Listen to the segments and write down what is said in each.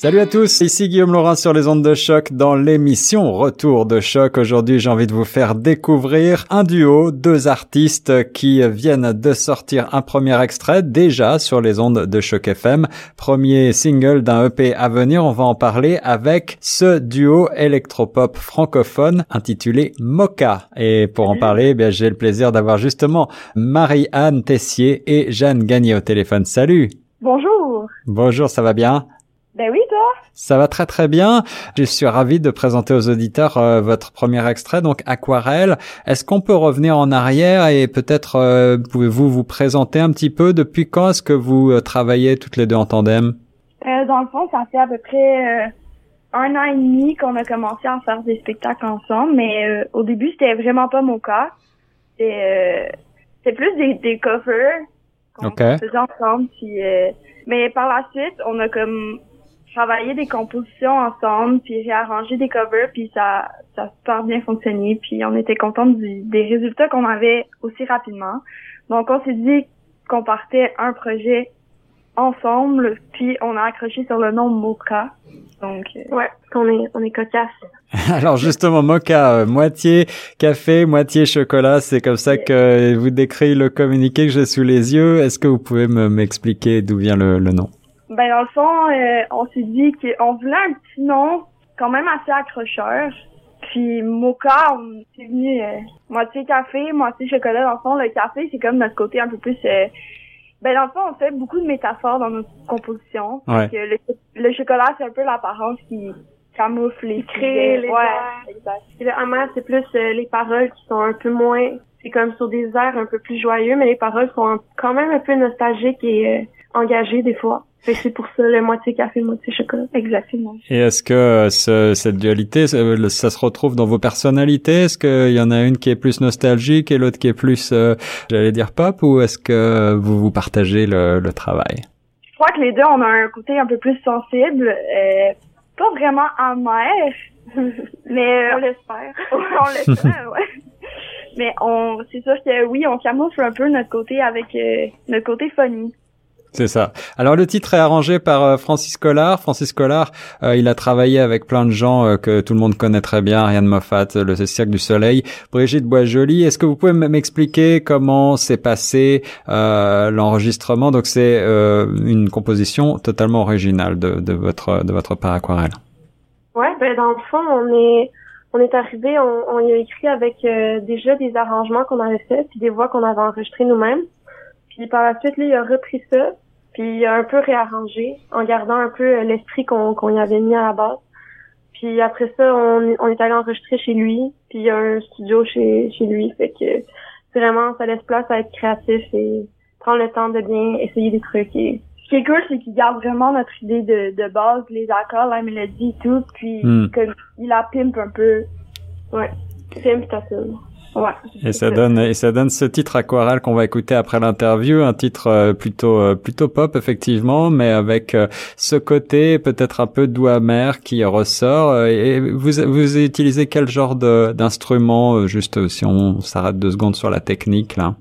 Salut à tous, ici Guillaume Laurin sur les ondes de choc dans l'émission Retour de choc. Aujourd'hui, j'ai envie de vous faire découvrir un duo, deux artistes qui viennent de sortir un premier extrait déjà sur les ondes de choc FM. Premier single d'un EP à venir, on va en parler avec ce duo électropop francophone intitulé Mocha. Et pour en parler, eh j'ai le plaisir d'avoir justement Marie-Anne Tessier et Jeanne Gagné au téléphone. Salut Bonjour Bonjour, ça va bien? Ben oui, toi Ça va très très bien. Je suis ravi de présenter aux auditeurs euh, votre premier extrait, donc Aquarelle. Est-ce qu'on peut revenir en arrière et peut-être euh, pouvez-vous vous présenter un petit peu depuis quand est-ce que vous euh, travaillez toutes les deux en tandem? Dans le fond, ça fait à peu près un an et demi qu'on a commencé à faire des spectacles ensemble, mais au début c'était vraiment pas mon cas. C'était plus des, des covers qu'on faisait ensemble. Puis, mais par la suite, on a comme travailler des compositions ensemble, puis réarranger des covers, puis ça, ça a super bien fonctionné, puis on était contents des résultats qu'on avait aussi rapidement. Donc on s'est dit qu'on partait un projet ensemble, puis on a accroché sur le nom Mocha. Donc euh, ouais, qu'on est on est cocasse. Alors justement Mocha, euh, moitié café, moitié chocolat, c'est comme ça que vous décrivez le communiqué que j'ai sous les yeux. Est-ce que vous pouvez me m'expliquer d'où vient le, le nom? Ben dans le fond, euh, on s'est dit qu'on voulait un petit nom quand même assez accrocheur. Puis Mocha, on s'est venu euh, moitié café, moitié chocolat. Dans le fond, le café, c'est comme notre côté un peu plus... Euh, ben dans le fond, on fait beaucoup de métaphores dans notre composition. Ouais. le, chocolat, c'est un peu l'apparence qui camoufle les crée, les ouais, exact. Et le amer, c'est plus les paroles qui sont un peu moins... C'est comme sur des airs un peu plus joyeux, mais les paroles sont quand même un peu nostalgiques et engagées des fois c'est pour ça le moitié café, moitié chocolat. Exactement. Et est-ce que euh, ce, cette dualité, ça, se retrouve dans vos personnalités? Est-ce qu'il y en a une qui est plus nostalgique et l'autre qui est plus, euh, j'allais dire pop, ou est-ce que vous vous partagez le, le, travail? Je crois que les deux, on a un côté un peu plus sensible, euh, pas vraiment amer, mais on l'espère. on l'espère, ouais. Mais on, c'est sûr que oui, on camoufle un peu notre côté avec notre côté funny. C'est ça. Alors le titre est arrangé par euh, Francis Collard. Francis Collard, euh, il a travaillé avec plein de gens euh, que tout le monde connaît très bien, Ariane Moffat, le Cirque du Soleil, Brigitte Boisjoli. Est-ce que vous pouvez m'expliquer comment s'est passé l'enregistrement? Donc c'est une composition totalement originale de, de votre de votre part aquarelle. Ouais, ben dans le fond, on est on est arrivé, on, on y a écrit avec déjà des arrangements qu'on avait faits, puis des voix qu'on avait enregistrées nous-mêmes. Puis par la suite, lui, il a repris ça, puis il a un peu réarrangé en gardant un peu euh, l'esprit qu'on qu'on y avait mis à la base. Puis après ça, on, on est allé enregistrer chez lui, puis il y a un studio chez, chez lui, fait que vraiment, ça laisse place à être créatif et prendre le temps de bien essayer des trucs. Et... Ce qui est cool, c'est qu'il garde vraiment notre idée de, de base, les accords, la mélodie et tout, puis hmm. il la pimpe un peu. Ouais, pimpe ta Ouais, et ça donne et ça donne ce titre aquarelle qu'on va écouter après l'interview, un titre euh, plutôt euh, plutôt pop effectivement, mais avec euh, ce côté peut-être un peu doux amer qui ressort. Et vous vous utilisez quel genre d'instrument juste si on s'arrête deux secondes sur la technique là?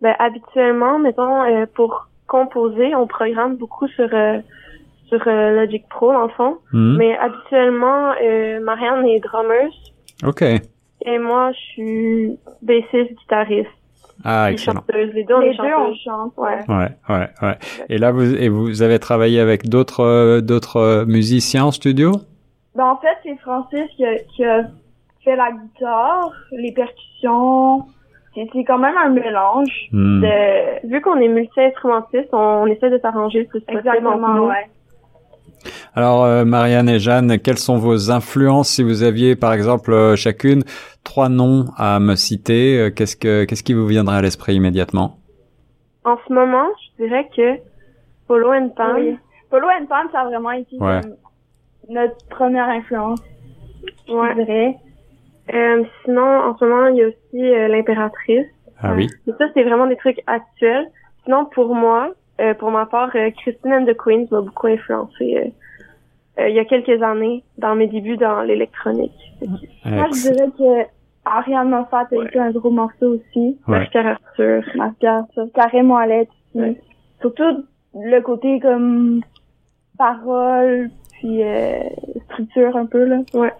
Ben habituellement, mettons pour composer, on programme beaucoup sur sur Logic Pro en fond, hmm. mais habituellement Marianne est drummer. OK. Et moi, je suis bassiste, guitariste. Ah, excellent. Chanteuse. Les deux, on, les deux on chante, ouais. Ouais, ouais, ouais. Et là, vous, et vous avez travaillé avec d'autres, euh, d'autres euh, musiciens en studio? Ben, en fait, c'est Francis qui a, qui a fait la guitare, les percussions. C'est quand même un mélange. Hmm. De... Vu qu'on est multi-instrumentiste, on, essaie de s'arranger le plus Exactement, ouais. Alors, euh, Marianne et Jeanne, quelles sont vos influences si vous aviez, par exemple, euh, chacune trois noms à me citer euh, Qu'est-ce que qu'est-ce qui vous viendrait à l'esprit immédiatement? En ce moment, je dirais que Polo and Pan. Polo and Pan, ça a vraiment été notre première influence. Ouais. Je dirais. sinon, en ce moment, il y a aussi l'impératrice. Ah oui. Et ça, c'est vraiment des trucs actuels. Sinon, pour moi, euh, pour ma part, euh, Christine and the Queens m'a beaucoup influencé euh, il y a quelques années dans mes débuts dans l'électronique. Moi, je dirais que Ariane Moffat a été un gros morceau aussi. Ouais. Marc Arthur. Marc Arthur. Carré Moellette aussi. surtout le côté comme parole puis euh, structure un peu là. Ouais.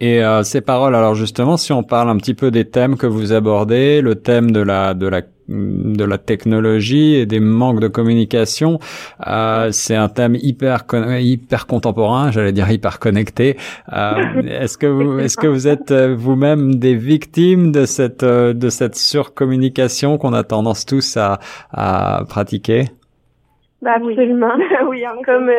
Et euh, ces paroles, alors justement, si on parle un petit peu des thèmes que vous abordez, le thème de la de la de la technologie et des manques de communication, euh, c'est un thème hyper hyper contemporain, j'allais dire hyper connecté. Euh, est-ce que vous est-ce que vous êtes euh, vous-même des victimes de cette euh, de cette surcommunication qu'on a tendance tous à à pratiquer? Bah, Absolument. oui, comme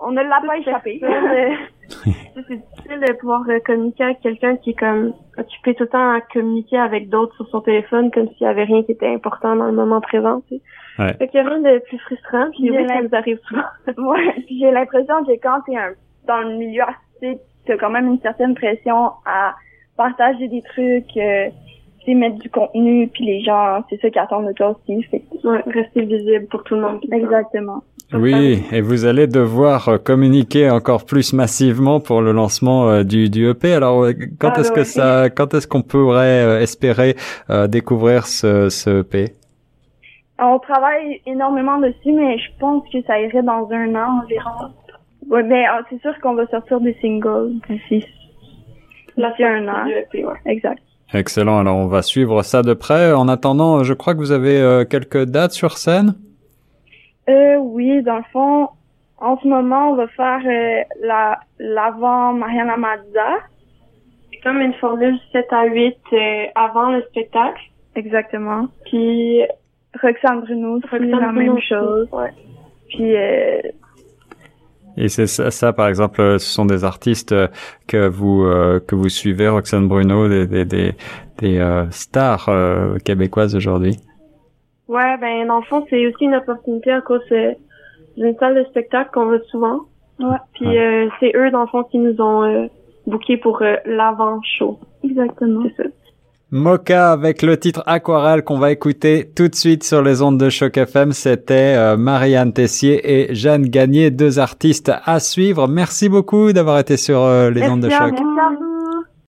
on ne l'a pas échappé. c'est difficile de pouvoir communiquer avec quelqu'un qui est comme occupé tout le temps à communiquer avec d'autres sur son téléphone comme s'il y avait rien qui était important dans le moment présent. Tu sais. Ouais. Fait qu'il y a rien de plus frustrant. Puis oui, ça nous arrive souvent. ouais. J'ai l'impression que quand t'es un, dans le milieu artistique, t'as quand même une certaine pression à partager des trucs, euh, mettre du contenu, puis les gens, c'est ça qui attendent de toi aussi. Fait. Ouais, rester visible pour tout le monde. Exactement. Oui, et vous allez devoir euh, communiquer encore plus massivement pour le lancement euh, du, du EP. Alors, euh, quand Ah, est-ce que ouais. ça, quand est-ce qu'on pourrait euh, espérer euh, découvrir ce, ce EP On travaille énormément dessus, mais je pense que ça irait dans un an environ. Ouais, mais euh, c'est sûr qu'on va sortir des singles d'ici La d'ici un an. du EP, ouais. Exact. Excellent. Alors, on va suivre ça de près. En attendant, je crois que vous avez euh, quelques dates sur scène. Euh, oui, dans le fond, en ce moment, on va faire euh, la l'avant Mariana Mazza. C'est comme une formule 7 à 8 euh, avant le spectacle. Exactement. Puis Roxane Bruno, c'est la Bruno même chose. Ouais. Puis euh, Et c'est ça, ça, par exemple, euh, ce sont des artistes euh, que vous euh, que vous suivez, Roxane Bruno, des des des, des, euh, stars euh, québécoises aujourd'hui. Ouais, ben dans le fond, c'est aussi une opportunité à cause euh, d'une salle de spectacle qu'on va souvent. ouais, Puis Ouais. euh, c'est eux, dans le fond, qui nous ont euh, booké pour euh, l'avant-show. exactement. C'est ça. Mocha avec le titre Aquarelle qu'on va écouter tout de suite sur les ondes de Choc FM. C'était euh, Marianne Tessier et Jeanne Gagné, deux artistes à suivre. Merci beaucoup d'avoir été sur euh, les ondes de Merci à Choc. vous.